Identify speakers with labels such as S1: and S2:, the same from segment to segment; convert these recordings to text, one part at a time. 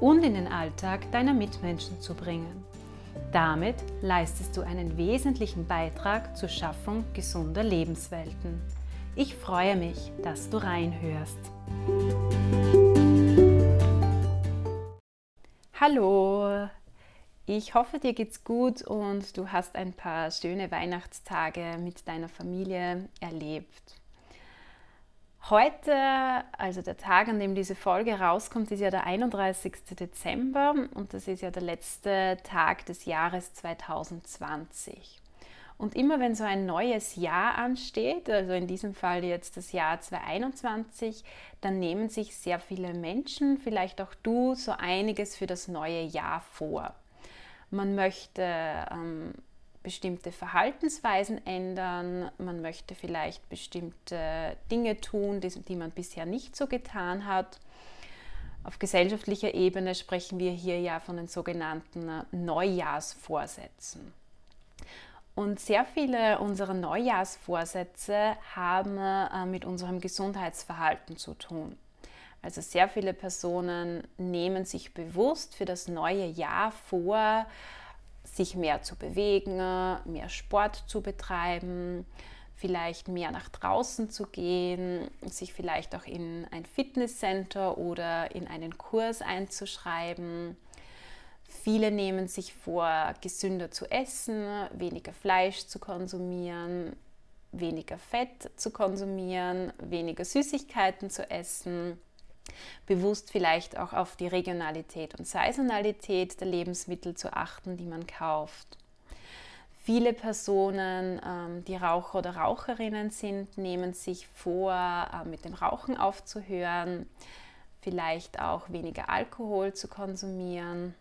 S1: und in den Alltag deiner Mitmenschen zu bringen. Damit leistest du einen wesentlichen Beitrag zur Schaffung gesunder Lebenswelten. Ich freue mich, dass du reinhörst. Hallo, ich hoffe, dir geht's gut und du hast ein paar schöne Weihnachtstage mit deiner Familie erlebt. Heute, also der Tag, an dem diese Folge rauskommt, ist ja der 31. Dezember und das ist ja der letzte Tag des Jahres 2020. Und immer wenn so ein neues Jahr ansteht, also in diesem Fall jetzt das Jahr 2021, dann nehmen sich sehr viele Menschen, vielleicht auch du, so einiges für das neue Jahr vor. Man möchte ähm, bestimmte Verhaltensweisen ändern, man möchte vielleicht bestimmte Dinge tun, die, die man bisher nicht so getan hat. Auf gesellschaftlicher Ebene sprechen wir hier ja von den sogenannten Neujahrsvorsätzen. Und sehr viele unserer Neujahrsvorsätze haben äh, mit unserem Gesundheitsverhalten zu tun. Also sehr viele Personen nehmen sich bewusst für das neue Jahr vor, sich mehr zu bewegen, mehr Sport zu betreiben, vielleicht mehr nach draußen zu gehen, sich vielleicht auch in ein Fitnesscenter oder in einen Kurs einzuschreiben. Viele nehmen sich vor, gesünder zu essen, weniger Fleisch zu konsumieren, weniger Fett zu konsumieren, weniger Süßigkeiten zu essen bewusst vielleicht auch auf die Regionalität und Saisonalität der Lebensmittel zu achten, die man kauft. Viele Personen, ähm, die Raucher oder Raucherinnen sind, nehmen sich vor, äh, mit dem Rauchen aufzuhören, vielleicht auch weniger Alkohol zu konsumieren.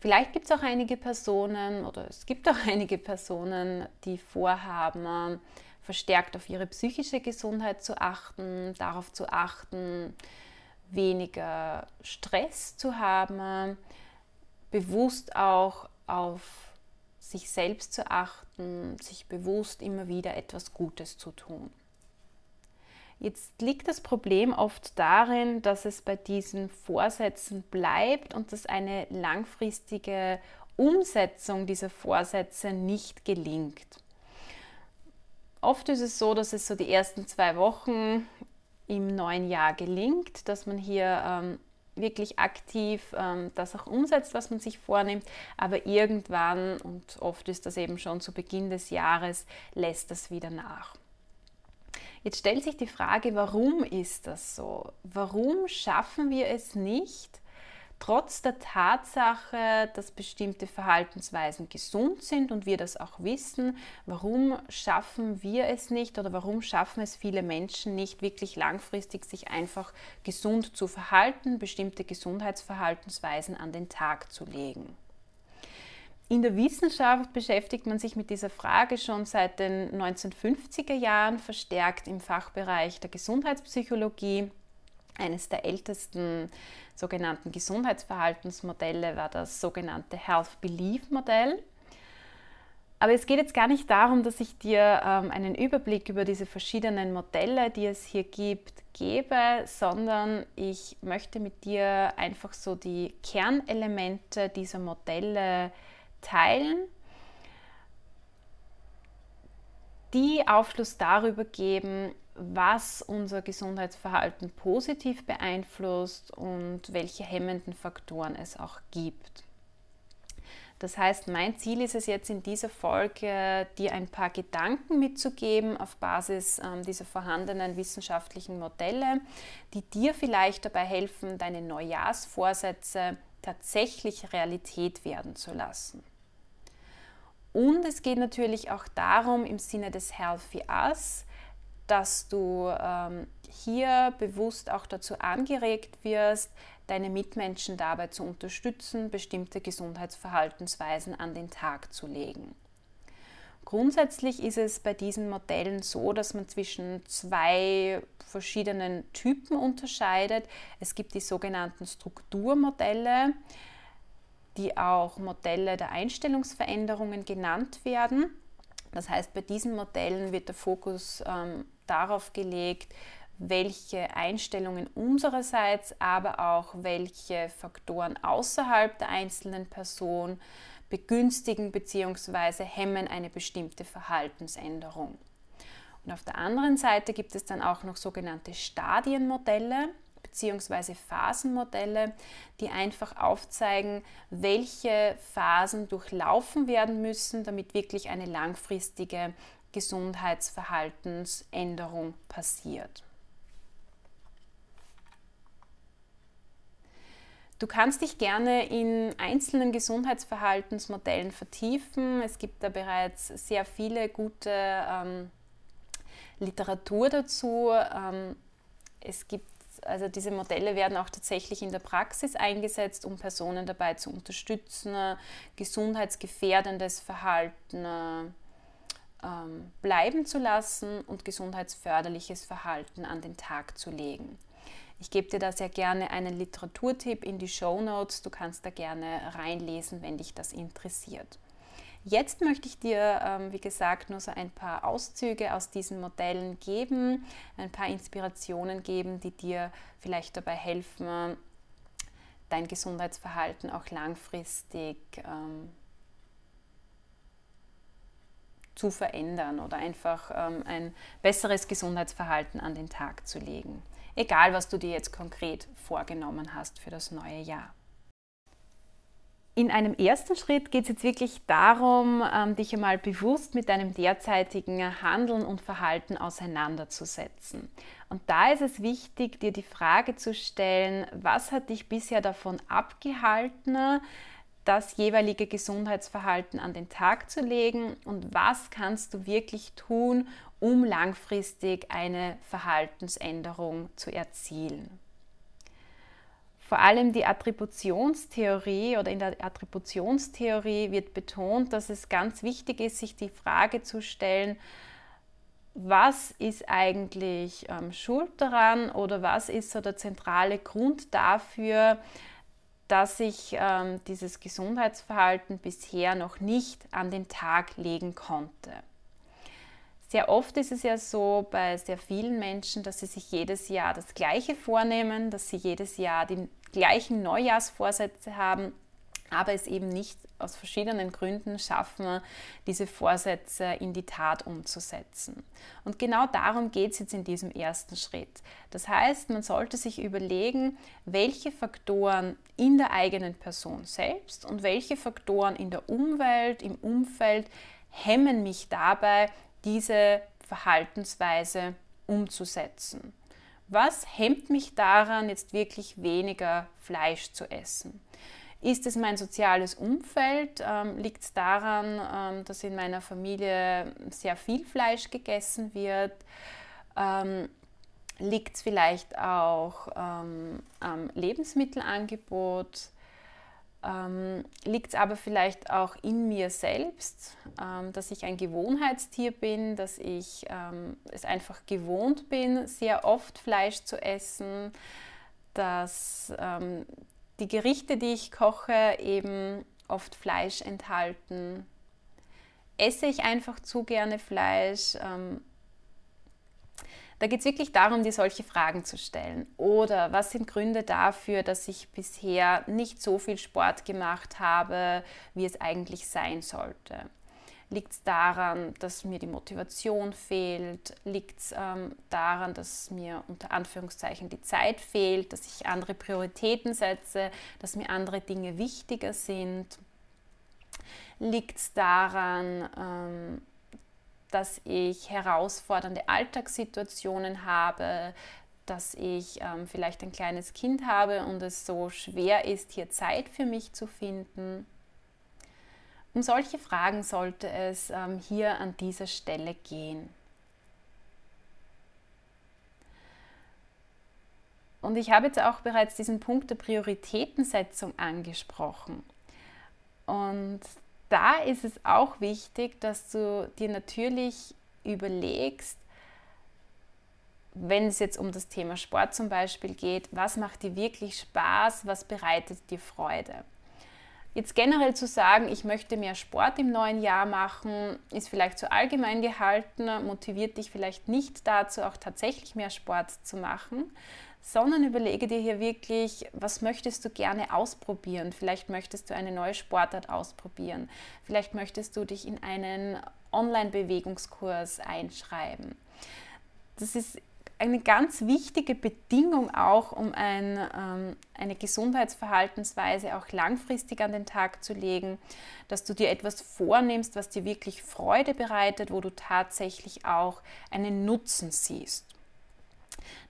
S1: Vielleicht gibt es auch einige Personen oder es gibt auch einige Personen, die vorhaben, verstärkt auf ihre psychische Gesundheit zu achten, darauf zu achten, weniger Stress zu haben, bewusst auch auf sich selbst zu achten, sich bewusst immer wieder etwas Gutes zu tun. Jetzt liegt das Problem oft darin, dass es bei diesen Vorsätzen bleibt und dass eine langfristige Umsetzung dieser Vorsätze nicht gelingt oft ist es so, dass es so die ersten zwei Wochen im neuen Jahr gelingt, dass man hier ähm, wirklich aktiv ähm, das auch umsetzt, was man sich vornimmt, aber irgendwann, und oft ist das eben schon zu Beginn des Jahres, lässt das wieder nach. Jetzt stellt sich die Frage, warum ist das so? Warum schaffen wir es nicht, trotz der Tatsache, dass bestimmte Verhaltensweisen gesund sind und wir das auch wissen, warum schaffen wir es nicht oder warum schaffen es viele Menschen nicht, wirklich langfristig sich einfach gesund zu verhalten, bestimmte Gesundheitsverhaltensweisen an den Tag zu legen? In der Wissenschaft beschäftigt man sich mit dieser Frage schon seit den 1950er Jahren verstärkt im Fachbereich der Gesundheitspsychologie. Eines der ältesten sogenannten Gesundheitsverhaltensmodelle war das sogenannte Health Belief Modell. Aber es geht jetzt gar nicht darum, dass ich dir ähm, einen Überblick über diese verschiedenen Modelle, die es hier gibt, gebe, sondern ich möchte mit dir einfach so die Kernelemente dieser Modelle teilen, die Aufschluss darüber geben, was unser Gesundheitsverhalten positiv beeinflusst und welche hemmenden Faktoren es auch gibt. Das heißt, mein Ziel ist es jetzt in dieser Folge, dir ein paar Gedanken mitzugeben auf Basis äh, dieser vorhandenen wissenschaftlichen Modelle, die dir vielleicht dabei helfen, deine Neujahrsvorsätze tatsächlich Realität werden zu lassen. Und es geht natürlich auch darum, im Sinne des Healthy Us, dass du ähm, hier bewusst auch dazu angeregt wirst, deine Mitmenschen dabei zu unterstützen, bestimmte Gesundheitsverhaltensweisen an den Tag zu legen. Grundsätzlich ist es bei diesen Modellen so, dass man zwischen zwei verschiedenen Typen unterscheidet. Es gibt die sogenannten Strukturmodelle, die auch Modelle der Einstellungsveränderungen genannt werden. Das heißt, bei diesen Modellen wird der Fokus ähm, darauf gelegt, welche Einstellungen unsererseits, aber auch welche Faktoren außerhalb der einzelnen Person begünstigen bzw. hemmen eine bestimmte Verhaltensänderung. Und auf der anderen Seite gibt es dann auch noch sogenannte Stadienmodelle bzw. Phasenmodelle, die einfach aufzeigen, welche Phasen durchlaufen werden müssen, damit wirklich eine langfristige Gesundheitsverhaltensänderung passiert. Du kannst dich gerne in einzelnen Gesundheitsverhaltensmodellen vertiefen. Es gibt da bereits sehr viele gute ähm, Literatur dazu. Ähm, es gibt also diese Modelle werden auch tatsächlich in der Praxis eingesetzt, um Personen dabei zu unterstützen, gesundheitsgefährdendes Verhalten ähm, bleiben zu lassen und gesundheitsförderliches Verhalten an den Tag zu legen. Ich gebe dir da sehr gerne einen Literaturtipp in die Show Notes. Du kannst da gerne reinlesen, wenn dich das interessiert. Jetzt möchte ich dir, ähm, wie gesagt, nur so ein paar Auszüge aus diesen Modellen geben, ein paar Inspirationen geben, die dir vielleicht dabei helfen, dein Gesundheitsverhalten auch langfristig ähm, zu verändern oder einfach ähm, ein besseres Gesundheitsverhalten an den Tag zu legen egal was du dir jetzt konkret vorgenommen hast für das neue Jahr. In einem ersten Schritt geht es jetzt wirklich darum, ähm, dich einmal bewusst mit deinem derzeitigen Handeln und Verhalten auseinanderzusetzen. Und da ist es wichtig, dir die Frage zu stellen, was hat dich bisher davon abgehalten, das jeweilige Gesundheitsverhalten an den Tag zu legen und was kannst du wirklich tun, um langfristig eine Verhaltensänderung zu erzielen. Vor allem die Attributionstheorie oder in der Attributionstheorie wird betont, dass es ganz wichtig ist, sich die Frage zu stellen, was ist eigentlich ähm, schuld daran oder was ist so der zentrale Grund dafür, dass ich ähm, dieses Gesundheitsverhalten bisher noch nicht an den Tag legen konnte. Sehr oft ist es ja so bei sehr vielen Menschen, dass sie sich jedes Jahr das Gleiche vornehmen, dass sie jedes Jahr die gleichen Neujahrsvorsätze haben, aber es eben nicht aus verschiedenen Gründen schaffen, diese Vorsätze in die Tat umzusetzen. Und genau darum geht es jetzt in diesem ersten Schritt. Das heißt, man sollte sich überlegen, welche Faktoren in der eigenen Person selbst und welche Faktoren in der Umwelt, im Umfeld hemmen mich dabei, diese Verhaltensweise umzusetzen. Was hemmt mich daran, jetzt wirklich weniger Fleisch zu essen? Ist es mein soziales Umfeld? Ähm, Liegt es daran, ähm, dass in meiner Familie sehr viel Fleisch gegessen wird? Ähm, Liegt es vielleicht auch ähm, am Lebensmittelangebot? Ähm, liegt es aber vielleicht auch in mir selbst, ähm, dass ich ein Gewohnheitstier bin, dass ich ähm, es einfach gewohnt bin, sehr oft Fleisch zu essen, dass ähm, die Gerichte, die ich koche, eben oft Fleisch enthalten. Esse ich einfach zu gerne Fleisch? Da geht es wirklich darum, dir solche Fragen zu stellen. Oder was sind Gründe dafür, dass ich bisher nicht so viel Sport gemacht habe, wie es eigentlich sein sollte? Liegt es daran, dass mir die Motivation fehlt? Liegt es ähm, daran, dass mir unter Anführungszeichen die Zeit fehlt, dass ich andere Prioritäten setze, dass mir andere Dinge wichtiger sind? Liegt es daran, ähm, dass ich herausfordernde Alltagssituationen habe, dass ich ähm, vielleicht ein kleines Kind habe und es so schwer ist, hier Zeit für mich zu finden. Um solche Fragen sollte es ähm, hier an dieser Stelle gehen. Und ich habe jetzt auch bereits diesen Punkt der Prioritätensetzung angesprochen. Und da ist es auch wichtig, dass du dir natürlich überlegst, wenn es jetzt um das Thema Sport zum Beispiel geht, was macht dir wirklich Spaß, was bereitet dir Freude. Jetzt generell zu sagen, ich möchte mehr Sport im neuen Jahr machen, ist vielleicht zu allgemein gehalten, motiviert dich vielleicht nicht dazu, auch tatsächlich mehr Sport zu machen, sondern überlege dir hier wirklich, was möchtest du gerne ausprobieren? Vielleicht möchtest du eine neue Sportart ausprobieren. Vielleicht möchtest du dich in einen Online-Bewegungskurs einschreiben. Das ist eine ganz wichtige Bedingung auch, um ein, ähm, eine Gesundheitsverhaltensweise auch langfristig an den Tag zu legen, dass du dir etwas vornimmst, was dir wirklich Freude bereitet, wo du tatsächlich auch einen Nutzen siehst.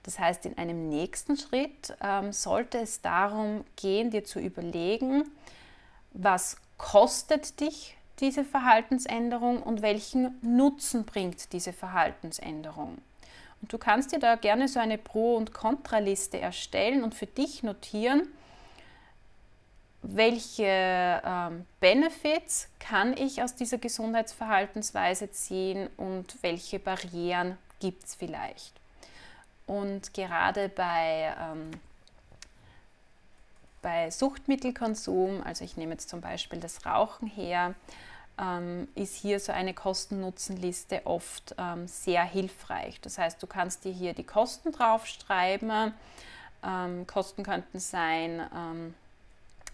S1: Das heißt, in einem nächsten Schritt ähm, sollte es darum gehen, dir zu überlegen, was kostet dich diese Verhaltensänderung und welchen Nutzen bringt diese Verhaltensänderung. Und du kannst dir da gerne so eine Pro- und Kontraliste erstellen und für dich notieren, welche ähm, Benefits kann ich aus dieser Gesundheitsverhaltensweise ziehen und welche Barrieren gibt es vielleicht. Und gerade bei, ähm, bei Suchtmittelkonsum, also ich nehme jetzt zum Beispiel das Rauchen her, ähm, ist hier so eine Kosten-Nutzen-Liste oft ähm, sehr hilfreich. Das heißt, du kannst dir hier die Kosten draufschreiben. Ähm, Kosten könnten sein, ähm,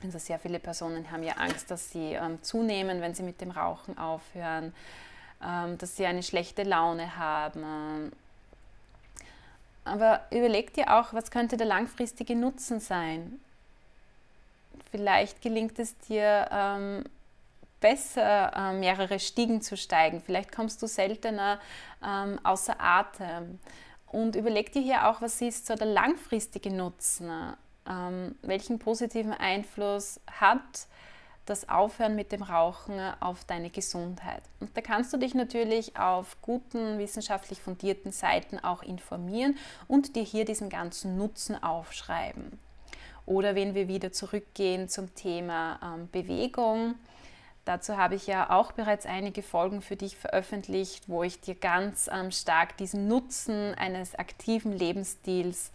S1: also sehr viele Personen haben ja Angst, dass sie ähm, zunehmen, wenn sie mit dem Rauchen aufhören, ähm, dass sie eine schlechte Laune haben. Aber überleg dir auch, was könnte der langfristige Nutzen sein? Vielleicht gelingt es dir, besser, äh, mehrere Stiegen zu steigen. Vielleicht kommst du seltener ähm, außer Atem. Und überleg dir hier auch, was ist so der langfristige Nutzen? Ähm, welchen positiven Einfluss hat das Aufhören mit dem Rauchen auf deine Gesundheit? Und da kannst du dich natürlich auf guten, wissenschaftlich fundierten Seiten auch informieren und dir hier diesen ganzen Nutzen aufschreiben. Oder wenn wir wieder zurückgehen zum Thema ähm, Bewegung, Dazu habe ich ja auch bereits einige Folgen für dich veröffentlicht, wo ich dir ganz ähm, stark diesen Nutzen eines aktiven Lebensstils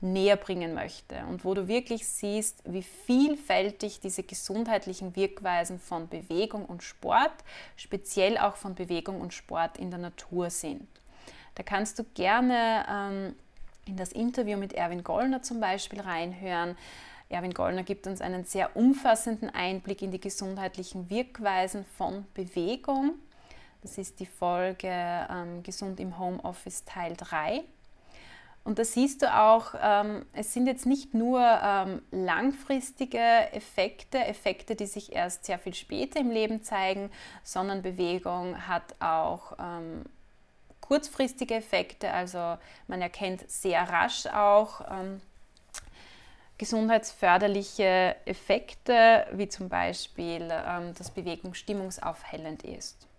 S1: näher bringen möchte und wo du wirklich siehst, wie vielfältig diese gesundheitlichen Wirkweisen von Bewegung und Sport, speziell auch von Bewegung und Sport in der Natur sind. Da kannst du gerne ähm, in das Interview mit Erwin Gollner zum Beispiel reinhören. Erwin Gollner gibt uns einen sehr umfassenden Einblick in die gesundheitlichen Wirkweisen von Bewegung. Das ist die Folge ähm, Gesund im Homeoffice Teil 3. Und da siehst du auch, ähm, es sind jetzt nicht nur ähm, langfristige Effekte, Effekte, die sich erst sehr viel später im Leben zeigen, sondern Bewegung hat auch ähm, kurzfristige Effekte. Also man erkennt sehr rasch auch, gesundheitsförderliche Effekte, wie zum Beispiel, dass Bewegung stimmungsaufhellend ist.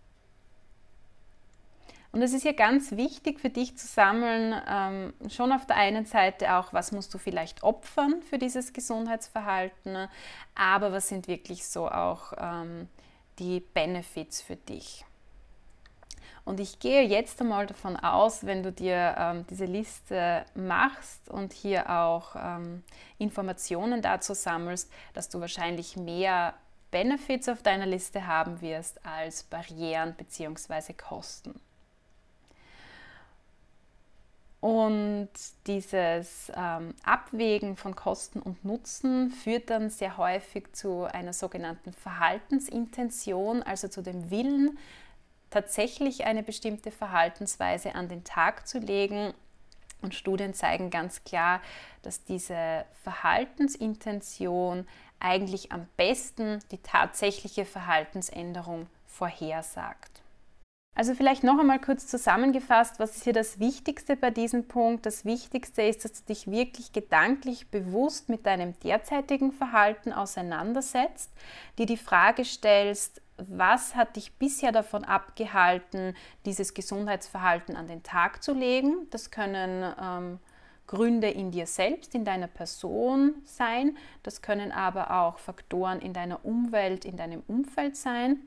S1: Und es ist hier ganz wichtig für dich zu sammeln, ähm, schon auf der einen Seite auch, was musst du vielleicht opfern für dieses Gesundheitsverhalten, aber was sind wirklich so auch ähm, die Benefits für dich. Und ich gehe jetzt einmal davon aus, wenn du dir ähm, diese Liste machst und hier auch ähm, Informationen dazu sammelst, dass du wahrscheinlich mehr Benefits auf deiner Liste haben wirst als Barrieren bzw. Kosten. Und dieses ähm, Abwägen von Kosten und Nutzen führt dann sehr häufig zu einer sogenannten Verhaltensintention, also zu dem Willen, tatsächlich eine bestimmte Verhaltensweise an den Tag zu legen. Und Studien zeigen ganz klar, dass diese Verhaltensintention eigentlich am besten die tatsächliche Verhaltensänderung vorhersagt. Also vielleicht noch einmal kurz zusammengefasst, was ist hier das Wichtigste bei diesem Punkt? Das Wichtigste ist, dass du dich wirklich gedanklich bewusst mit deinem derzeitigen Verhalten auseinandersetzt, dir die Frage stellst, was hat dich bisher davon abgehalten, dieses Gesundheitsverhalten an den Tag zu legen? Das können ähm, Gründe in dir selbst, in deiner Person sein. Das können aber auch Faktoren in deiner Umwelt, in deinem Umfeld sein.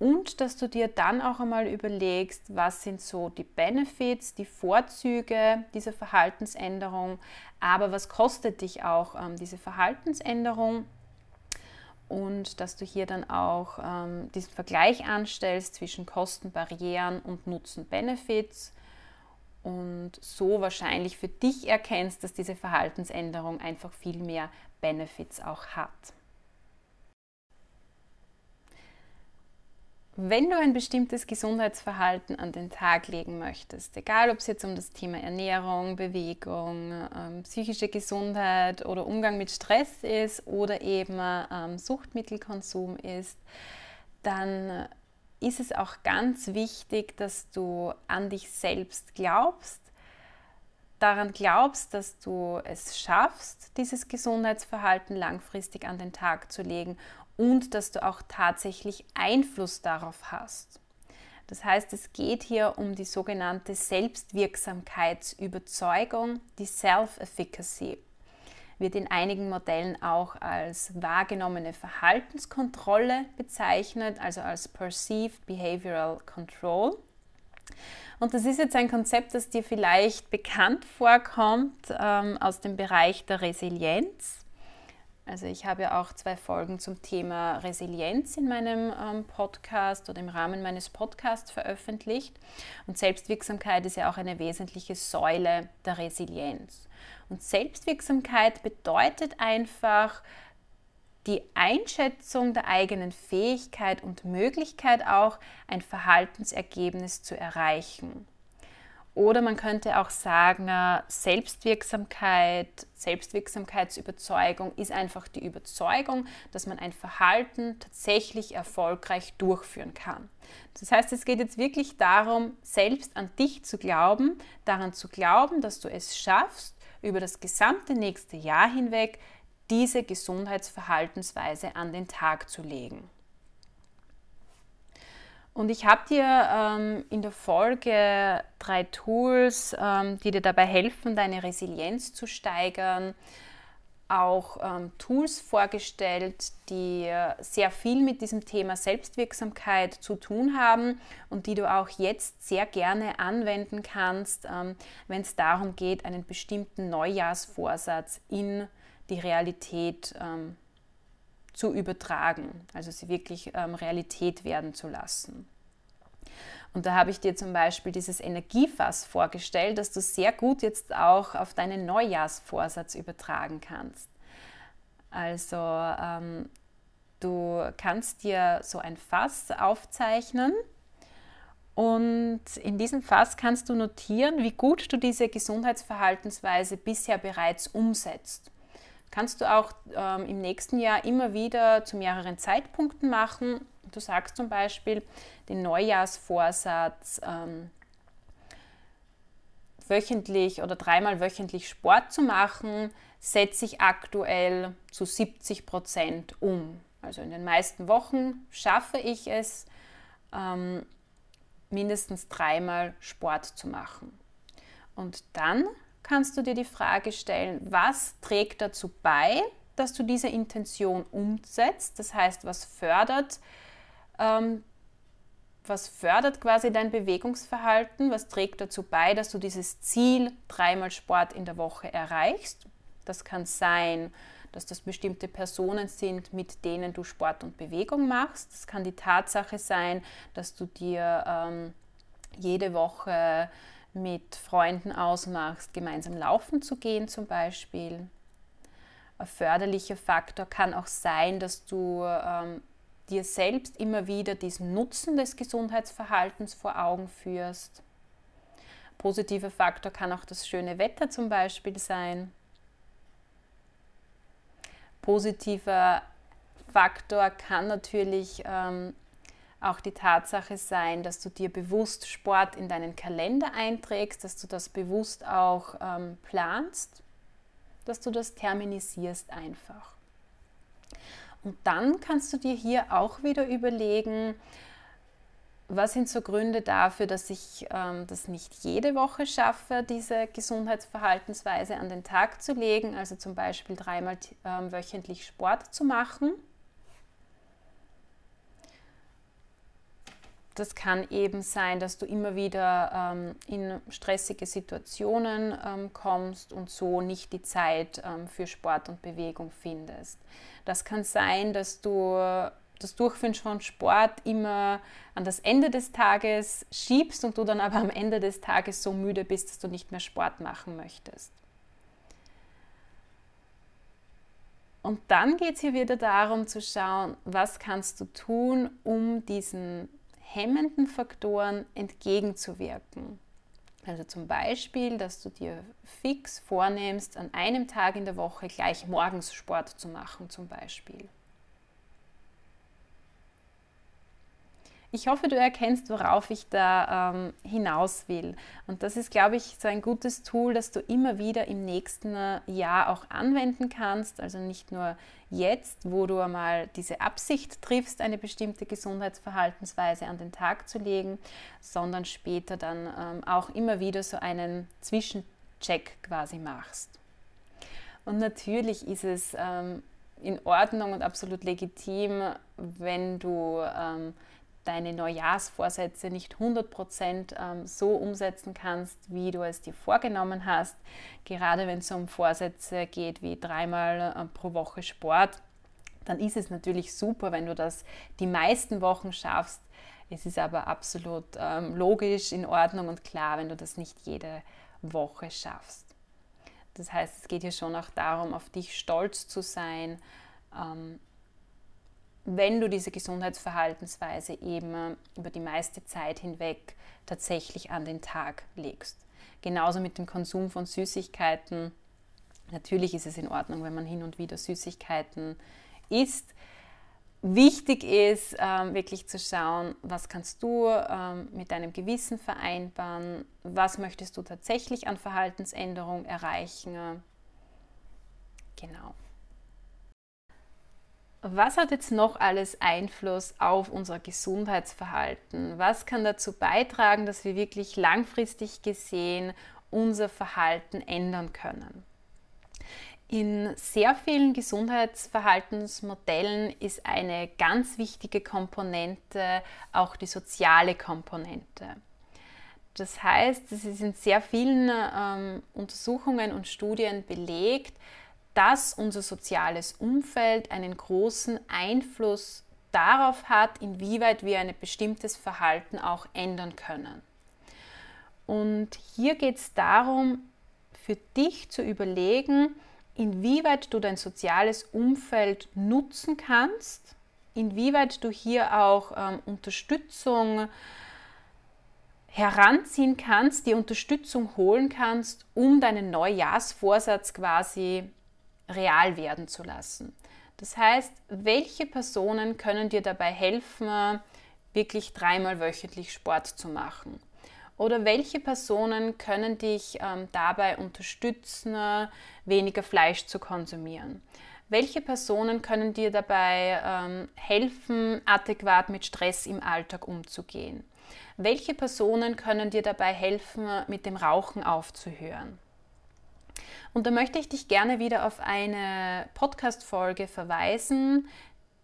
S1: Und dass du dir dann auch einmal überlegst, was sind so die Benefits, die Vorzüge dieser Verhaltensänderung, aber was kostet dich auch ähm, diese Verhaltensänderung und dass du hier dann auch ähm, diesen Vergleich anstellst zwischen Kosten, Barrieren und Nutzen, Benefits und so wahrscheinlich für dich erkennst, dass diese Verhaltensänderung einfach viel mehr Benefits auch hat. Wenn du ein bestimmtes Gesundheitsverhalten an den Tag legen möchtest, egal ob es jetzt um das Thema Ernährung, Bewegung, ähm, psychische Gesundheit oder Umgang mit Stress ist oder eben ähm, Suchtmittelkonsum ist, dann ist es auch ganz wichtig, dass du an dich selbst glaubst, daran glaubst, dass du es schaffst, dieses Gesundheitsverhalten langfristig an den Tag zu legen und dass du auch tatsächlich Einfluss darauf hast. Das heißt, es geht hier um die sogenannte Selbstwirksamkeitsüberzeugung, die Self-Efficacy. Wird in einigen Modellen auch als wahrgenommene Verhaltenskontrolle bezeichnet, also als Perceived Behavioral Control. Und das ist jetzt ein Konzept, das dir vielleicht bekannt vorkommt ähm, aus dem Bereich der Resilienz. Also ich habe ja auch zwei Folgen zum Thema Resilienz in meinem ähm, Podcast oder im Rahmen meines Podcasts veröffentlicht. Und Selbstwirksamkeit ist ja auch eine wesentliche Säule der Resilienz. Und Selbstwirksamkeit bedeutet einfach die Einschätzung der eigenen Fähigkeit und Möglichkeit auch, ein Verhaltensergebnis zu erreichen. Oder man könnte auch sagen, äh, Selbstwirksamkeit, Selbstwirksamkeitsüberzeugung ist einfach die Überzeugung, dass man ein Verhalten tatsächlich erfolgreich durchführen kann. Das heißt, es geht jetzt wirklich darum, selbst an dich zu glauben, daran zu glauben, dass du es schaffst, über das gesamte nächste Jahr hinweg diese Gesundheitsverhaltensweise an den Tag zu legen. Und ich habe dir ähm, in der Folge drei Tools, ähm, die dir dabei helfen, deine Resilienz zu steigern, auch ähm, Tools vorgestellt, die sehr viel mit diesem Thema Selbstwirksamkeit zu tun haben und die du auch jetzt sehr gerne anwenden kannst, ähm, wenn es darum geht, einen bestimmten Neujahrsvorsatz in die Realität ähm, zu übertragen, also sie wirklich ähm, Realität werden zu lassen. Und da habe ich dir zum Beispiel dieses Energiefass vorgestellt, das du sehr gut jetzt auch auf deinen Neujahrsvorsatz übertragen kannst. Also ähm, du kannst dir so ein Fass aufzeichnen und in diesem Fass kannst du notieren, wie gut du diese Gesundheitsverhaltensweise bisher bereits umsetzt kannst du auch ähm, im nächsten Jahr immer wieder zu mehreren Zeitpunkten machen. Du sagst zum Beispiel den Neujahrsvorsatz, ähm, wöchentlich oder dreimal wöchentlich Sport zu machen, setze ich aktuell zu 70 Prozent um. Also in den meisten Wochen schaffe ich es, ähm, mindestens dreimal Sport zu machen. Und dann kannst du dir die Frage stellen, was trägt dazu bei, dass du diese Intention umsetzt? Das heißt, was fördert, ähm, was fördert quasi dein Bewegungsverhalten? Was trägt dazu bei, dass du dieses Ziel dreimal Sport in der Woche erreichst? Das kann sein, dass das bestimmte Personen sind, mit denen du Sport und Bewegung machst. Das kann die Tatsache sein, dass du dir ähm, jede Woche mit Freunden ausmachst, gemeinsam laufen zu gehen zum Beispiel. Ein förderlicher Faktor kann auch sein, dass du ähm, dir selbst immer wieder diesen Nutzen des Gesundheitsverhaltens vor Augen führst. Positiver Faktor kann auch das schöne Wetter zum Beispiel sein. Positiver Faktor kann natürlich ähm, auch die Tatsache sein, dass du dir bewusst Sport in deinen Kalender einträgst, dass du das bewusst auch ähm, planst, dass du das terminisierst einfach. Und dann kannst du dir hier auch wieder überlegen, was sind so Gründe dafür, dass ich ähm, das nicht jede Woche schaffe, diese Gesundheitsverhaltensweise an den Tag zu legen? Also zum Beispiel dreimal ähm, wöchentlich Sport zu machen. Das kann eben sein, dass du immer wieder ähm, in stressige Situationen ähm, kommst und so nicht die Zeit ähm, für Sport und Bewegung findest. Das kann sein, dass du das Durchführen von Sport immer an das Ende des Tages schiebst und du dann aber am Ende des Tages so müde bist, dass du nicht mehr Sport machen möchtest. Und dann geht es hier wieder darum zu schauen, was kannst du tun, um diesen hemmenden Faktoren entgegenzuwirken. Also zum Beispiel, dass du dir fix vornimmst, an einem Tag in der Woche gleich morgens Sport zu machen zum Beispiel. Ich hoffe, du erkennst, worauf ich da ähm, hinaus will. Und das ist, glaube ich, so ein gutes Tool, das du immer wieder im nächsten Jahr auch anwenden kannst. Also nicht nur jetzt, wo du einmal diese Absicht triffst, eine bestimmte Gesundheitsverhaltensweise an den Tag zu legen, sondern später dann ähm, auch immer wieder so einen Zwischencheck quasi machst. Und natürlich ist es ähm, in Ordnung und absolut legitim, wenn du ähm, deine Neujahrsvorsätze nicht 100% ähm, so umsetzen kannst, wie du es dir vorgenommen hast. Gerade wenn es um Vorsätze geht wie dreimal äh, pro Woche Sport, dann ist es natürlich super, wenn du das die meisten Wochen schaffst. Es ist aber absolut ähm, logisch, in Ordnung und klar, wenn du das nicht jede Woche schaffst. Das heißt, es geht hier schon auch darum, auf dich stolz zu sein, ähm, wenn du diese Gesundheitsverhaltensweise eben über die meiste Zeit hinweg tatsächlich an den Tag legst. Genauso mit dem Konsum von Süßigkeiten. Natürlich ist es in Ordnung, wenn man hin und wieder Süßigkeiten isst. Wichtig ist ähm, wirklich zu schauen, was kannst du ähm, mit deinem Gewissen vereinbaren, was möchtest du tatsächlich an Verhaltensänderung erreichen. Genau. Was hat jetzt noch alles Einfluss auf unser Gesundheitsverhalten? Was kann dazu beitragen, dass wir wirklich langfristig gesehen unser Verhalten ändern können? In sehr vielen Gesundheitsverhaltensmodellen ist eine ganz wichtige Komponente auch die soziale Komponente. Das heißt, es ist in sehr vielen ähm, Untersuchungen und Studien belegt, dass unser soziales Umfeld einen großen Einfluss darauf hat, inwieweit wir ein bestimmtes Verhalten auch ändern können. Und hier geht es darum, für dich zu überlegen, inwieweit du dein soziales Umfeld nutzen kannst, inwieweit du hier auch ähm, Unterstützung heranziehen kannst, die Unterstützung holen kannst, um deinen Neujahrsvorsatz quasi real werden zu lassen. Das heißt, welche Personen können dir dabei helfen, wirklich dreimal wöchentlich Sport zu machen? Oder welche Personen können dich ähm, dabei unterstützen, weniger Fleisch zu konsumieren? Welche Personen können dir dabei ähm, helfen, adäquat mit Stress im Alltag umzugehen? Welche Personen können dir dabei helfen, mit dem Rauchen aufzuhören? Und da möchte ich dich gerne wieder auf eine Podcast-Folge verweisen,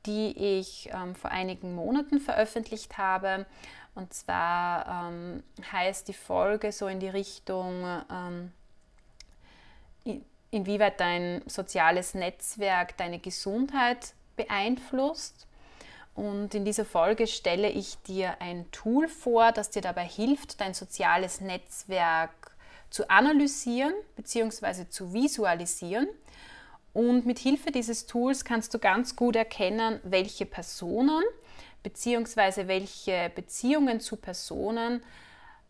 S1: die ich ähm, vor einigen Monaten veröffentlicht habe. Und zwar ähm, heißt die Folge so in die Richtung, ähm, inwieweit dein soziales Netzwerk deine Gesundheit beeinflusst. Und in dieser Folge stelle ich dir ein Tool vor, das dir dabei hilft, dein soziales Netzwerk zu analysieren bzw. zu visualisieren. Und mit Hilfe dieses Tools kannst du ganz gut erkennen, welche Personen bzw. welche Beziehungen zu Personen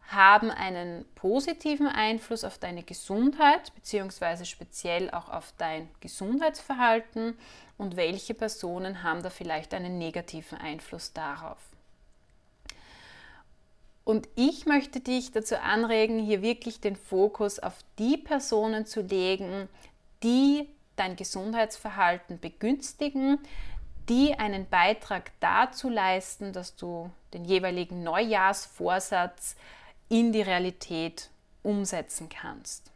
S1: haben einen positiven Einfluss auf deine Gesundheit bzw. speziell auch auf dein Gesundheitsverhalten und welche Personen haben da vielleicht einen negativen Einfluss darauf. Und ich möchte dich dazu anregen, hier wirklich den Fokus auf die Personen zu legen, die dein Gesundheitsverhalten begünstigen, die einen Beitrag dazu leisten, dass du den jeweiligen Neujahrsvorsatz in die Realität umsetzen kannst.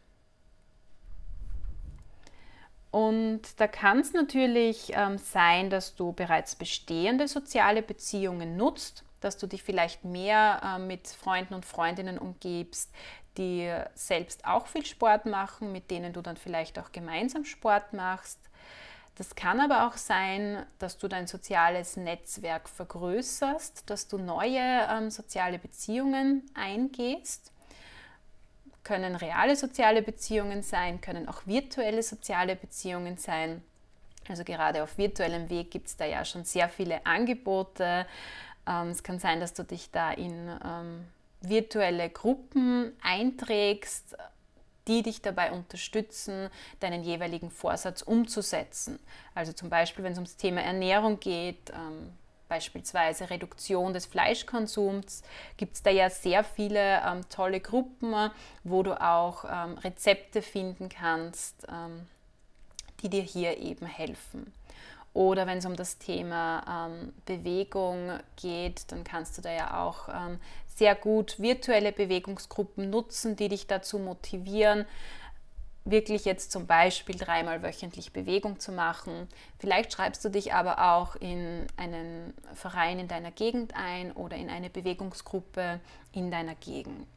S1: Und da kann es natürlich ähm, sein, dass du bereits bestehende soziale Beziehungen nutzt, dass du dich vielleicht mehr äh, mit Freunden und Freundinnen umgibst, die selbst auch viel Sport machen, mit denen du dann vielleicht auch gemeinsam Sport machst. Das kann aber auch sein, dass du dein soziales Netzwerk vergrößerst, dass du neue ähm, soziale Beziehungen eingehst können reale soziale Beziehungen sein, können auch virtuelle soziale Beziehungen sein. Also gerade auf virtuellem Weg gibt es da ja schon sehr viele Angebote. Ähm, es kann sein, dass du dich da in ähm, virtuelle Gruppen einträgst, die dich dabei unterstützen, deinen jeweiligen Vorsatz umzusetzen. Also zum Beispiel, wenn es ums Thema Ernährung geht, ähm, beispielsweise Reduktion des Fleischkonsums, gibt es da ja sehr viele ähm, tolle Gruppen, wo du auch ähm, Rezepte finden kannst, ähm, die dir hier eben helfen. Oder wenn es um das Thema ähm, Bewegung geht, dann kannst du da ja auch ähm, sehr gut virtuelle Bewegungsgruppen nutzen, die dich dazu motivieren, wirklich jetzt zum Beispiel dreimal wöchentlich Bewegung zu machen. Vielleicht schreibst du dich aber auch in einen Verein in deiner Gegend ein oder in eine Bewegungsgruppe in deiner Gegend.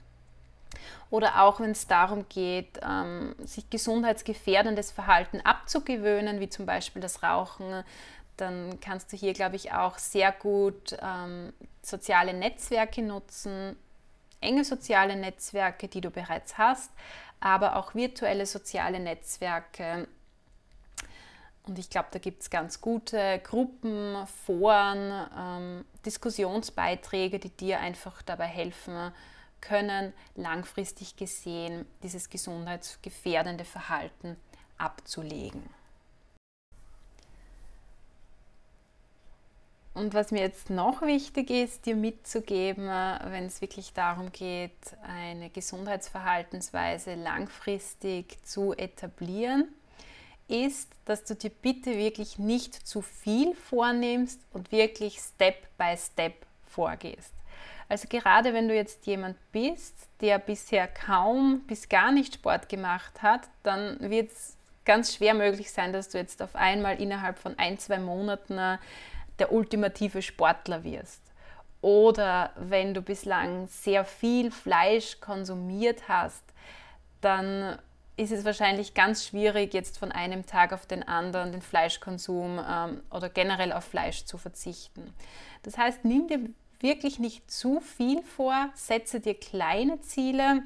S1: Oder auch wenn es darum geht, ähm, sich gesundheitsgefährdendes Verhalten abzugewöhnen, wie zum Beispiel das Rauchen, dann kannst du hier, glaube ich, auch sehr gut ähm, soziale Netzwerke nutzen, enge soziale Netzwerke, die du bereits hast, aber auch virtuelle soziale Netzwerke. Und ich glaube, da gibt es ganz gute Gruppen, Foren, ähm, Diskussionsbeiträge, die dir einfach dabei helfen können, langfristig gesehen dieses gesundheitsgefährdende Verhalten abzulegen. Und was mir jetzt noch wichtig ist, dir mitzugeben, wenn es wirklich darum geht, eine Gesundheitsverhaltensweise langfristig zu etablieren, ist, dass du dir bitte wirklich nicht zu viel vornimmst und wirklich Step by Step vorgehst. Also gerade wenn du jetzt jemand bist, der bisher kaum bis gar nicht Sport gemacht hat, dann wird es ganz schwer möglich sein, dass du jetzt auf einmal innerhalb von ein, zwei Monaten der ultimative Sportler wirst. Oder wenn du bislang sehr viel Fleisch konsumiert hast, dann ist es wahrscheinlich ganz schwierig, jetzt von einem Tag auf den anderen den Fleischkonsum ähm, oder generell auf Fleisch zu verzichten. Das heißt, nimm dir wirklich nicht zu viel vor, setze dir kleine Ziele.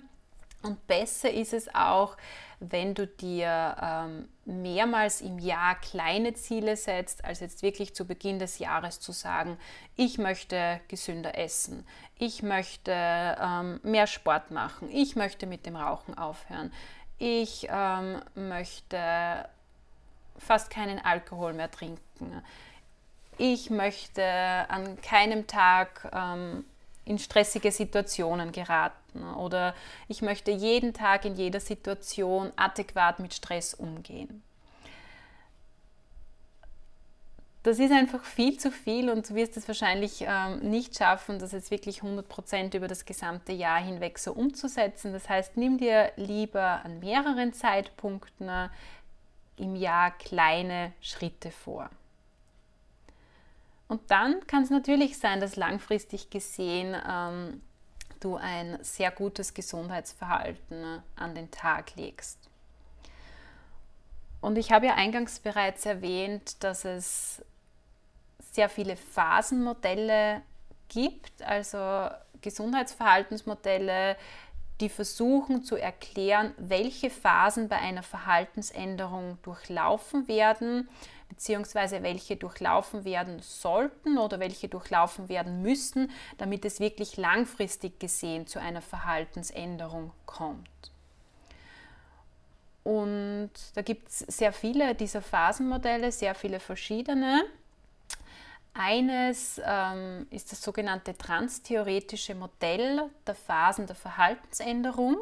S1: Und besser ist es auch, wenn du dir ähm, mehrmals im Jahr kleine Ziele setzt, als jetzt wirklich zu Beginn des Jahres zu sagen, ich möchte gesünder essen, ich möchte ähm, mehr Sport machen, ich möchte mit dem Rauchen aufhören, ich ähm, möchte fast keinen Alkohol mehr trinken, ich möchte an keinem Tag ähm, in stressige Situationen geraten oder ich möchte jeden Tag in jeder Situation adäquat mit Stress umgehen. Das ist einfach viel zu viel und du wirst es wahrscheinlich ähm, nicht schaffen, das jetzt wirklich 100% über das gesamte Jahr hinweg so umzusetzen. Das heißt, nimm dir lieber an mehreren Zeitpunkten im Jahr kleine Schritte vor. Und dann kann es natürlich sein, dass langfristig gesehen ähm, du ein sehr gutes Gesundheitsverhalten an den Tag legst. Und ich habe ja eingangs bereits erwähnt, dass es sehr viele Phasenmodelle gibt, also Gesundheitsverhaltensmodelle, die versuchen zu erklären, welche Phasen bei einer Verhaltensänderung durchlaufen werden, beziehungsweise welche durchlaufen werden sollten oder welche durchlaufen werden müssen, damit es wirklich langfristig gesehen zu einer Verhaltensänderung kommt. Und da gibt es sehr viele dieser Phasenmodelle, sehr viele verschiedene. Eines ähm, ist das sogenannte transtheoretische Modell der Phasen der Verhaltensänderung.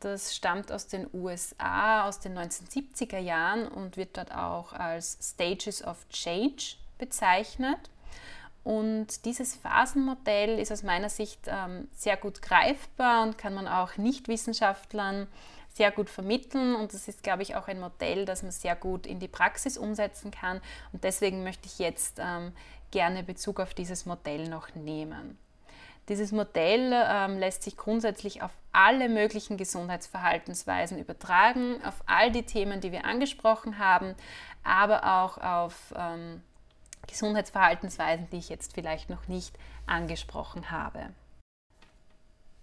S1: Das stammt aus den USA aus den 1970er Jahren und wird dort auch als Stages of Change bezeichnet. Und dieses Phasenmodell ist aus meiner Sicht ähm, sehr gut greifbar und kann man auch Nichtwissenschaftlern sehr gut vermitteln. Und das ist, glaube ich, auch ein Modell, das man sehr gut in die Praxis umsetzen kann. Und deswegen möchte ich jetzt ähm, gerne Bezug auf dieses Modell noch nehmen. Dieses Modell ähm, lässt sich grundsätzlich auf alle möglichen Gesundheitsverhaltensweisen übertragen, auf all die Themen, die wir angesprochen haben, aber auch auf ähm, Gesundheitsverhaltensweisen, die ich jetzt vielleicht noch nicht angesprochen habe.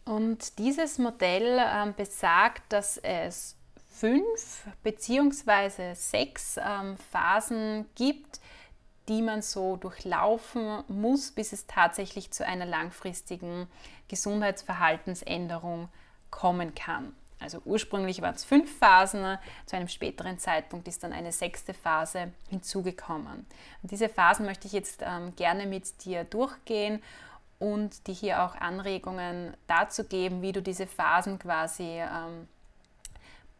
S1: Und dieses Modell ähm, besagt, dass es fünf bzw. sechs ähm, Phasen gibt, die man so durchlaufen muss, bis es tatsächlich zu einer langfristigen Gesundheitsverhaltensänderung kommen kann. Also ursprünglich waren es fünf Phasen, zu einem späteren Zeitpunkt ist dann eine sechste Phase hinzugekommen. Und diese Phasen möchte ich jetzt ähm, gerne mit dir durchgehen und dir hier auch Anregungen dazu geben, wie du diese Phasen quasi ähm,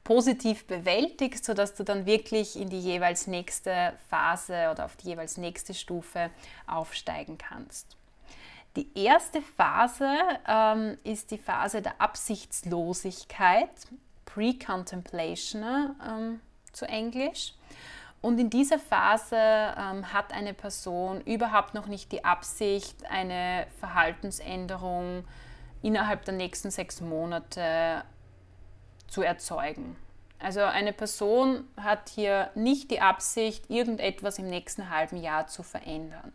S1: positiv bewältigst, sodass du dann wirklich in die jeweils nächste Phase oder auf die jeweils nächste Stufe aufsteigen kannst. Die erste Phase ähm, ist die Phase der Absichtslosigkeit, Pre-Contemplation ähm, zu Englisch. Und in dieser Phase ähm, hat eine Person überhaupt noch nicht die Absicht, eine Verhaltensänderung innerhalb der nächsten sechs Monate zu erzeugen. Also eine Person hat hier nicht die Absicht, irgendetwas im nächsten halben Jahr zu verändern.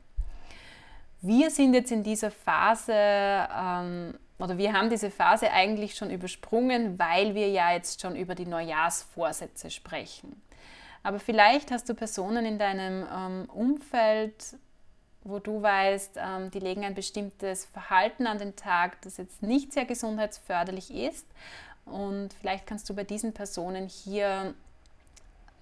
S1: Wir sind jetzt in dieser Phase, ähm, oder wir haben diese Phase eigentlich schon übersprungen, weil wir ja jetzt schon über die Neujahrsvorsätze sprechen. Aber vielleicht hast du Personen in deinem ähm, Umfeld, wo du weißt, ähm, die legen ein bestimmtes Verhalten an den Tag, das jetzt nicht sehr gesundheitsförderlich ist und vielleicht kannst du bei diesen Personen hier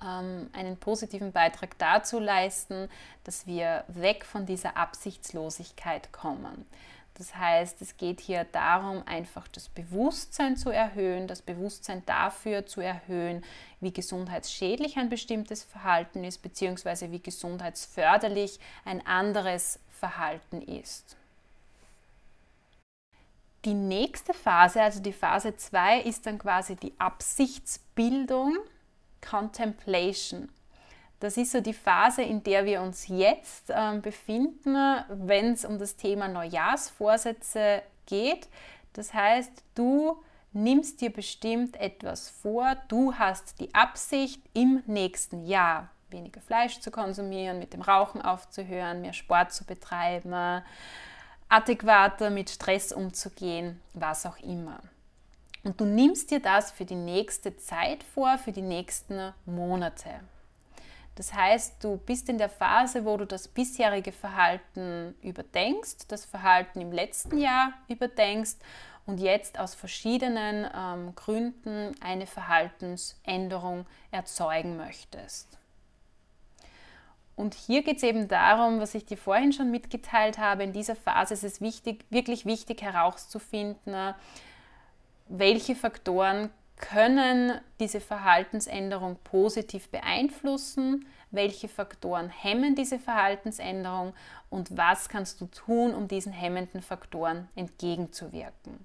S1: ähm, einen positiven Beitrag dazu leisten, dass wir weg von dieser Absichtslosigkeit kommen. Das heißt, es geht hier darum, einfach das Bewusstsein zu erhöhen, das Bewusstsein dafür zu erhöhen, wie gesundheitsschädlich ein bestimmtes Verhalten ist, beziehungsweise wie gesundheitsförderlich ein anderes Verhalten ist. Die nächste Phase, also die Phase 2, ist dann quasi die Absichtsbildung, Contemplation. Das ist so die Phase, in der wir uns jetzt äh, befinden, wenn es um das Thema Neujahrsvorsätze geht. Das heißt, du nimmst dir bestimmt etwas vor, du hast die Absicht, im nächsten Jahr weniger Fleisch zu konsumieren, mit dem Rauchen aufzuhören, mehr Sport zu betreiben, adäquater mit Stress umzugehen, was auch immer. Und du nimmst dir das für die nächste Zeit vor, für die nächsten Monate. Das heißt, du bist in der Phase, wo du das bisherige Verhalten überdenkst, das Verhalten im letzten Jahr überdenkst und jetzt aus verschiedenen ähm, Gründen eine Verhaltensänderung erzeugen möchtest. Und hier geht es eben darum, was ich dir vorhin schon mitgeteilt habe, in dieser Phase ist es wichtig, wirklich wichtig herauszufinden, welche Faktoren können diese Verhaltensänderung positiv beeinflussen, welche Faktoren hemmen diese Verhaltensänderung und was kannst du tun, um diesen hemmenden Faktoren entgegenzuwirken.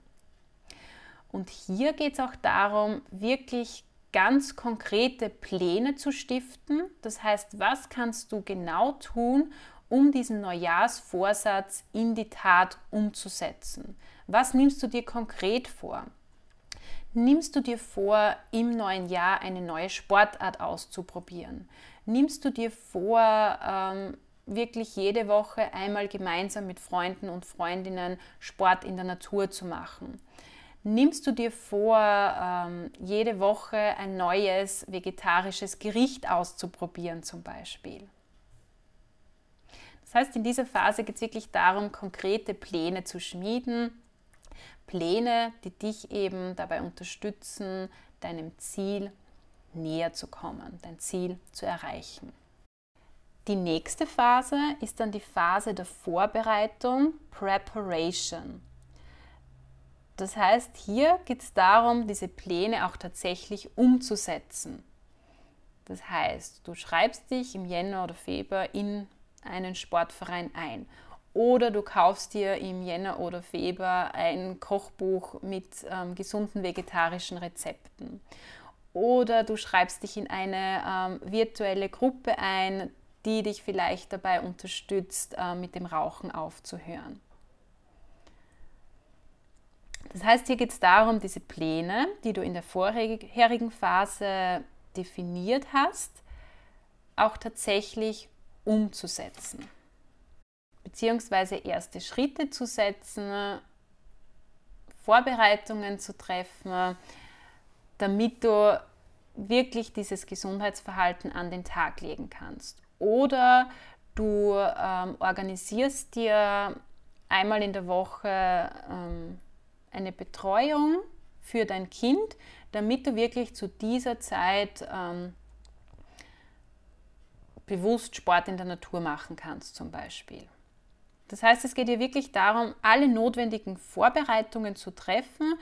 S1: Und hier geht es auch darum, wirklich ganz konkrete Pläne zu stiften. Das heißt, was kannst du genau tun, um diesen Neujahrsvorsatz in die Tat umzusetzen? Was nimmst du dir konkret vor? Nimmst du dir vor, im neuen Jahr eine neue Sportart auszuprobieren? Nimmst du dir vor, ähm, wirklich jede Woche einmal gemeinsam mit Freunden und Freundinnen Sport in der Natur zu machen? Nimmst du dir vor, ähm, jede Woche ein neues vegetarisches Gericht auszuprobieren zum Beispiel. Das heißt, in dieser Phase geht es wirklich darum, konkrete Pläne zu schmieden. Pläne, die dich eben dabei unterstützen, deinem Ziel näher zu kommen, dein Ziel zu erreichen. Die nächste Phase ist dann die Phase der Vorbereitung, Preparation. Das heißt, hier geht es darum, diese Pläne auch tatsächlich umzusetzen. Das heißt, du schreibst dich im Jänner oder Februar in einen Sportverein ein oder du kaufst dir im Jänner oder Februar ein Kochbuch mit ähm, gesunden vegetarischen Rezepten. Oder du schreibst dich in eine ähm, virtuelle Gruppe ein, die dich vielleicht dabei unterstützt, äh, mit dem Rauchen aufzuhören. Das heißt, hier geht es darum, diese Pläne, die du in der vorherigen Phase definiert hast, auch tatsächlich umzusetzen beziehungsweise erste Schritte zu setzen, Vorbereitungen zu treffen, damit du wirklich dieses Gesundheitsverhalten an den Tag legen kannst. Oder du ähm, organisierst dir einmal in der Woche ähm, eine Betreuung für dein Kind, damit du wirklich zu dieser Zeit ähm, bewusst Sport in der Natur machen kannst zum Beispiel. Das heißt, es geht hier wirklich darum, alle notwendigen Vorbereitungen zu treffen,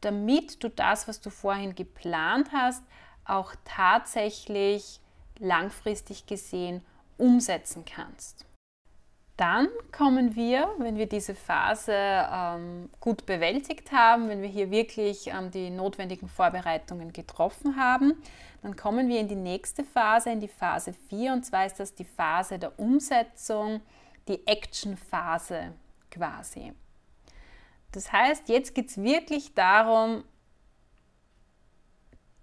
S1: damit du das, was du vorhin geplant hast, auch tatsächlich langfristig gesehen umsetzen kannst. Dann kommen wir, wenn wir diese Phase ähm, gut bewältigt haben, wenn wir hier wirklich ähm, die notwendigen Vorbereitungen getroffen haben, dann kommen wir in die nächste Phase, in die Phase 4, und zwar ist das die Phase der Umsetzung die Action-Phase quasi. Das heißt, jetzt geht es wirklich darum,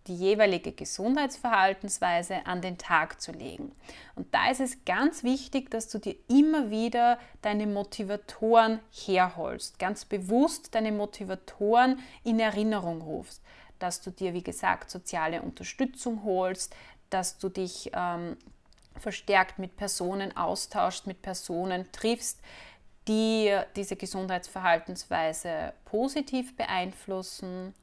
S1: die jeweilige Gesundheitsverhaltensweise an den Tag zu legen. Und da ist es ganz wichtig, dass du dir immer wieder deine Motivatoren herholst, ganz bewusst deine Motivatoren in Erinnerung rufst, dass du dir, wie gesagt, soziale Unterstützung holst, dass du dich ähm, verstärkt mit Personen austauscht, mit Personen triffst, die diese Gesundheitsverhaltensweise positiv beeinflussen,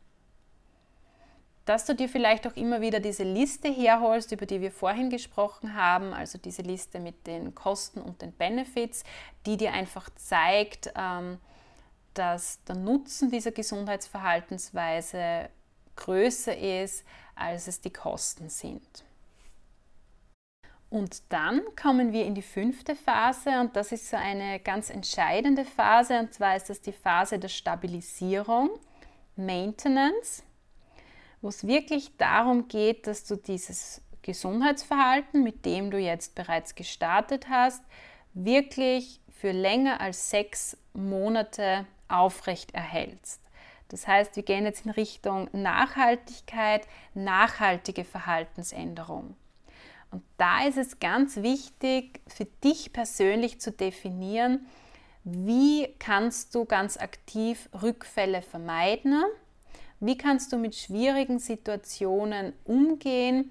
S1: dass du dir vielleicht auch immer wieder diese Liste herholst, über die wir vorhin gesprochen haben, also diese Liste mit den Kosten und den Benefits, die dir einfach zeigt, ähm, dass der Nutzen dieser Gesundheitsverhaltensweise größer ist, als es die Kosten sind. Und dann kommen wir in die fünfte Phase und das ist so eine ganz entscheidende Phase und zwar ist das die Phase der Stabilisierung, Maintenance, wo es wirklich darum geht, dass du dieses Gesundheitsverhalten, mit dem du jetzt bereits gestartet hast, wirklich für länger als sechs Monate aufrecht erhältst. Das heißt, wir gehen jetzt in Richtung Nachhaltigkeit, nachhaltige Verhaltensänderung. Und da ist es ganz wichtig, für dich persönlich zu definieren, wie kannst du ganz aktiv Rückfälle vermeiden? Wie kannst du mit schwierigen Situationen umgehen,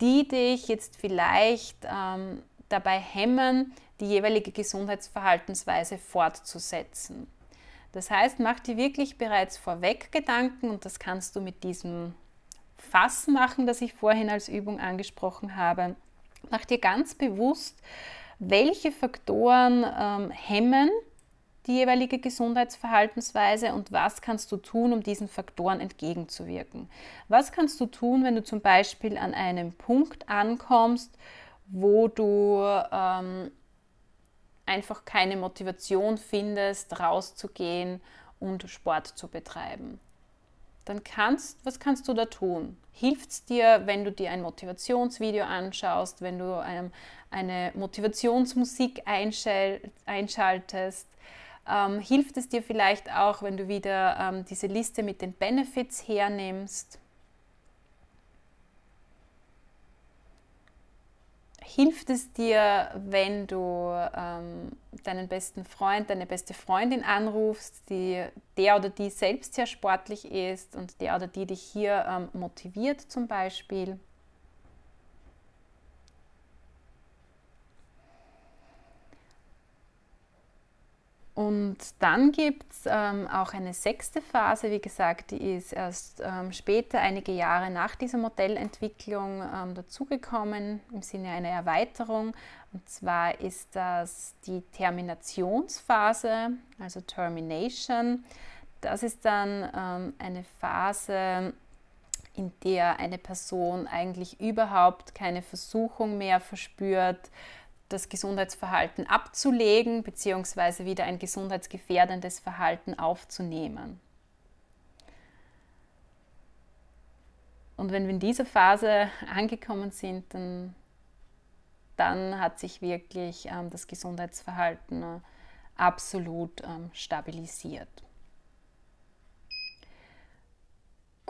S1: die dich jetzt vielleicht ähm, dabei hemmen, die jeweilige Gesundheitsverhaltensweise fortzusetzen? Das heißt, mach dir wirklich bereits vorweg Gedanken und das kannst du mit diesem Fass machen, das ich vorhin als Übung angesprochen habe. Mach dir ganz bewusst, welche Faktoren ähm, hemmen die jeweilige Gesundheitsverhaltensweise und was kannst du tun, um diesen Faktoren entgegenzuwirken. Was kannst du tun, wenn du zum Beispiel an einem Punkt ankommst, wo du ähm, einfach keine Motivation findest, rauszugehen und Sport zu betreiben? dann kannst, was kannst du da tun? Hilft es dir, wenn du dir ein Motivationsvideo anschaust, wenn du ähm, eine Motivationsmusik einschaltest? Ähm, hilft es dir vielleicht auch, wenn du wieder ähm, diese Liste mit den Benefits hernimmst? hilft es dir, wenn du ähm, deinen besten Freund, deine beste Freundin anrufst, die, der oder die selbst sehr sportlich ist und der oder die dich hier ähm, motiviert zum Beispiel? Und dann gibt es ähm, auch eine sechste Phase, wie gesagt, die ist erst ähm, später, einige Jahre nach dieser Modellentwicklung ähm, dazugekommen, im Sinne einer Erweiterung. Und zwar ist das die Terminationsphase, also Termination. Das ist dann ähm, eine Phase, in der eine Person eigentlich überhaupt keine Versuchung mehr verspürt, das Gesundheitsverhalten abzulegen bzw. wieder ein gesundheitsgefährdendes Verhalten aufzunehmen. Und wenn wir in dieser Phase angekommen sind, dann, dann hat sich wirklich ähm, das Gesundheitsverhalten äh, absolut ähm, stabilisiert.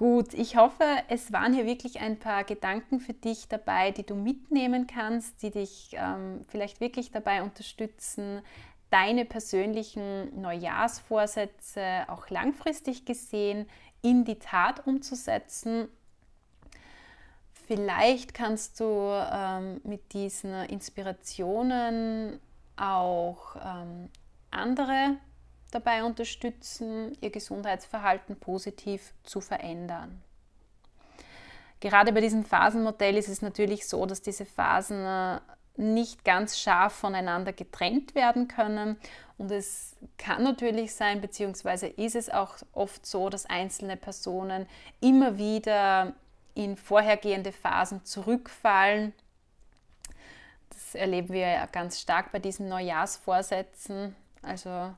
S1: Gut, ich hoffe, es waren hier wirklich ein paar Gedanken für dich dabei, die du mitnehmen kannst, die dich ähm, vielleicht wirklich dabei unterstützen, deine persönlichen Neujahrsvorsätze auch langfristig gesehen in die Tat umzusetzen. Vielleicht kannst du ähm, mit diesen Inspirationen auch ähm, andere dabei unterstützen, ihr Gesundheitsverhalten positiv zu verändern. Gerade bei diesem Phasenmodell ist es natürlich so, dass diese Phasen äh, nicht ganz scharf voneinander getrennt werden können. Und es kann natürlich sein, beziehungsweise ist es auch oft so, dass einzelne Personen immer wieder in vorhergehende Phasen zurückfallen. Das erleben wir ja ganz stark bei diesen Neujahrsvorsätzen. Also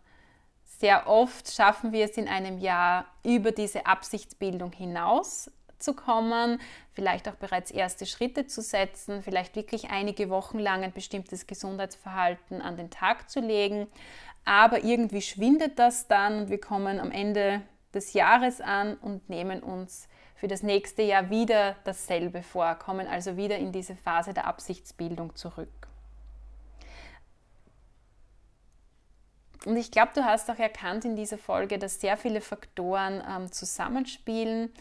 S1: sehr oft schaffen wir es in einem Jahr über diese Absichtsbildung hinaus zu kommen, vielleicht auch bereits erste Schritte zu setzen, vielleicht wirklich einige Wochen lang ein bestimmtes Gesundheitsverhalten an den Tag zu legen. Aber irgendwie schwindet das dann und wir kommen am Ende des Jahres an und nehmen uns für das nächste Jahr wieder dasselbe vor, kommen also wieder in diese Phase der Absichtsbildung zurück. Und ich glaube, du hast auch erkannt in dieser Folge, dass sehr viele Faktoren ähm, zusammenspielen,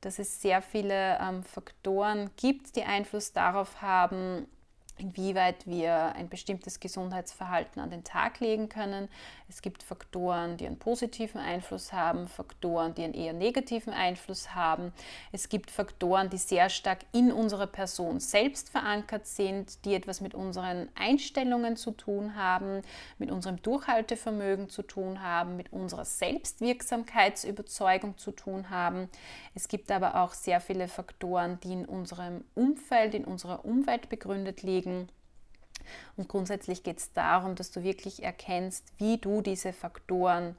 S1: dass es sehr viele ähm, Faktoren gibt, die Einfluss darauf haben, inwieweit wir ein bestimmtes Gesundheitsverhalten an den Tag legen können. Es gibt Faktoren, die einen positiven Einfluss haben, Faktoren, die einen eher negativen Einfluss haben. Es gibt Faktoren, die sehr stark in unserer Person selbst verankert sind, die etwas mit unseren Einstellungen zu tun haben, mit unserem Durchhaltevermögen zu tun haben, mit unserer Selbstwirksamkeitsüberzeugung zu tun haben. Es gibt aber auch sehr viele Faktoren, die in unserem Umfeld, in unserer Umwelt begründet liegen bewegen. Und grundsätzlich geht es darum, dass du wirklich erkennst, wie du diese Faktoren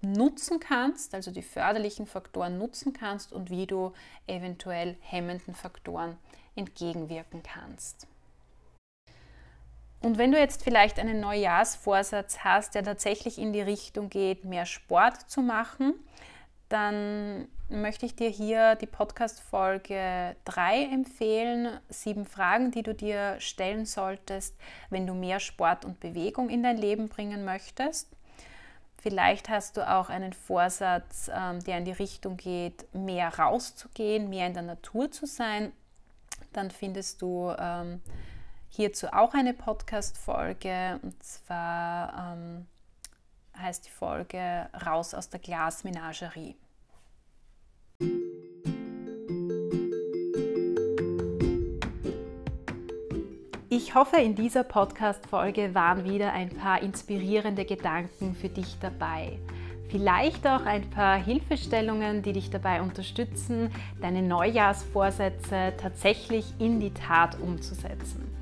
S1: nutzen kannst, also die förderlichen Faktoren nutzen kannst und wie du eventuell hemmenden Faktoren entgegenwirken kannst. Und wenn du jetzt vielleicht einen Neujahrsvorsatz hast, der tatsächlich in die Richtung geht, mehr Sport zu machen, dann möchte ich dir hier die Podcast-Folge 3 empfehlen. Sieben Fragen, die du dir stellen solltest, wenn du mehr Sport und Bewegung in dein Leben bringen möchtest. Vielleicht hast du auch einen Vorsatz, ähm, der in die Richtung geht, mehr rauszugehen, mehr in der Natur zu sein. Dann findest du ähm, hierzu auch eine Podcast-Folge und zwar ähm, heißt die Folge Raus aus der Glasmenagerie. Ich hoffe, in dieser Podcast-Folge waren wieder ein paar inspirierende Gedanken für dich dabei. Vielleicht auch ein paar Hilfestellungen, die dich dabei unterstützen, deine Neujahrsvorsätze tatsächlich in die Tat umzusetzen.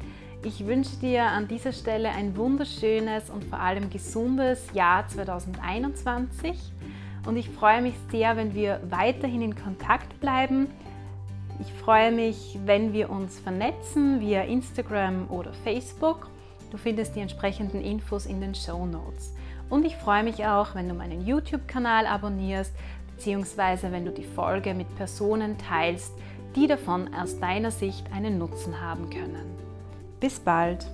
S1: Ich wünsche dir an dieser Stelle ein wunderschönes und vor allem gesundes Jahr 2021 und ich freue mich sehr, wenn wir weiterhin in Kontakt bleiben. Ich freue mich, wenn wir uns vernetzen via Instagram oder Facebook. Du findest die entsprechenden Infos in den Show Notes. Und ich freue mich auch, wenn du meinen YouTube-Kanal abonnierst, beziehungsweise wenn du die Folge mit Personen teilst, die davon aus deiner Sicht einen Nutzen haben können. Bis bald!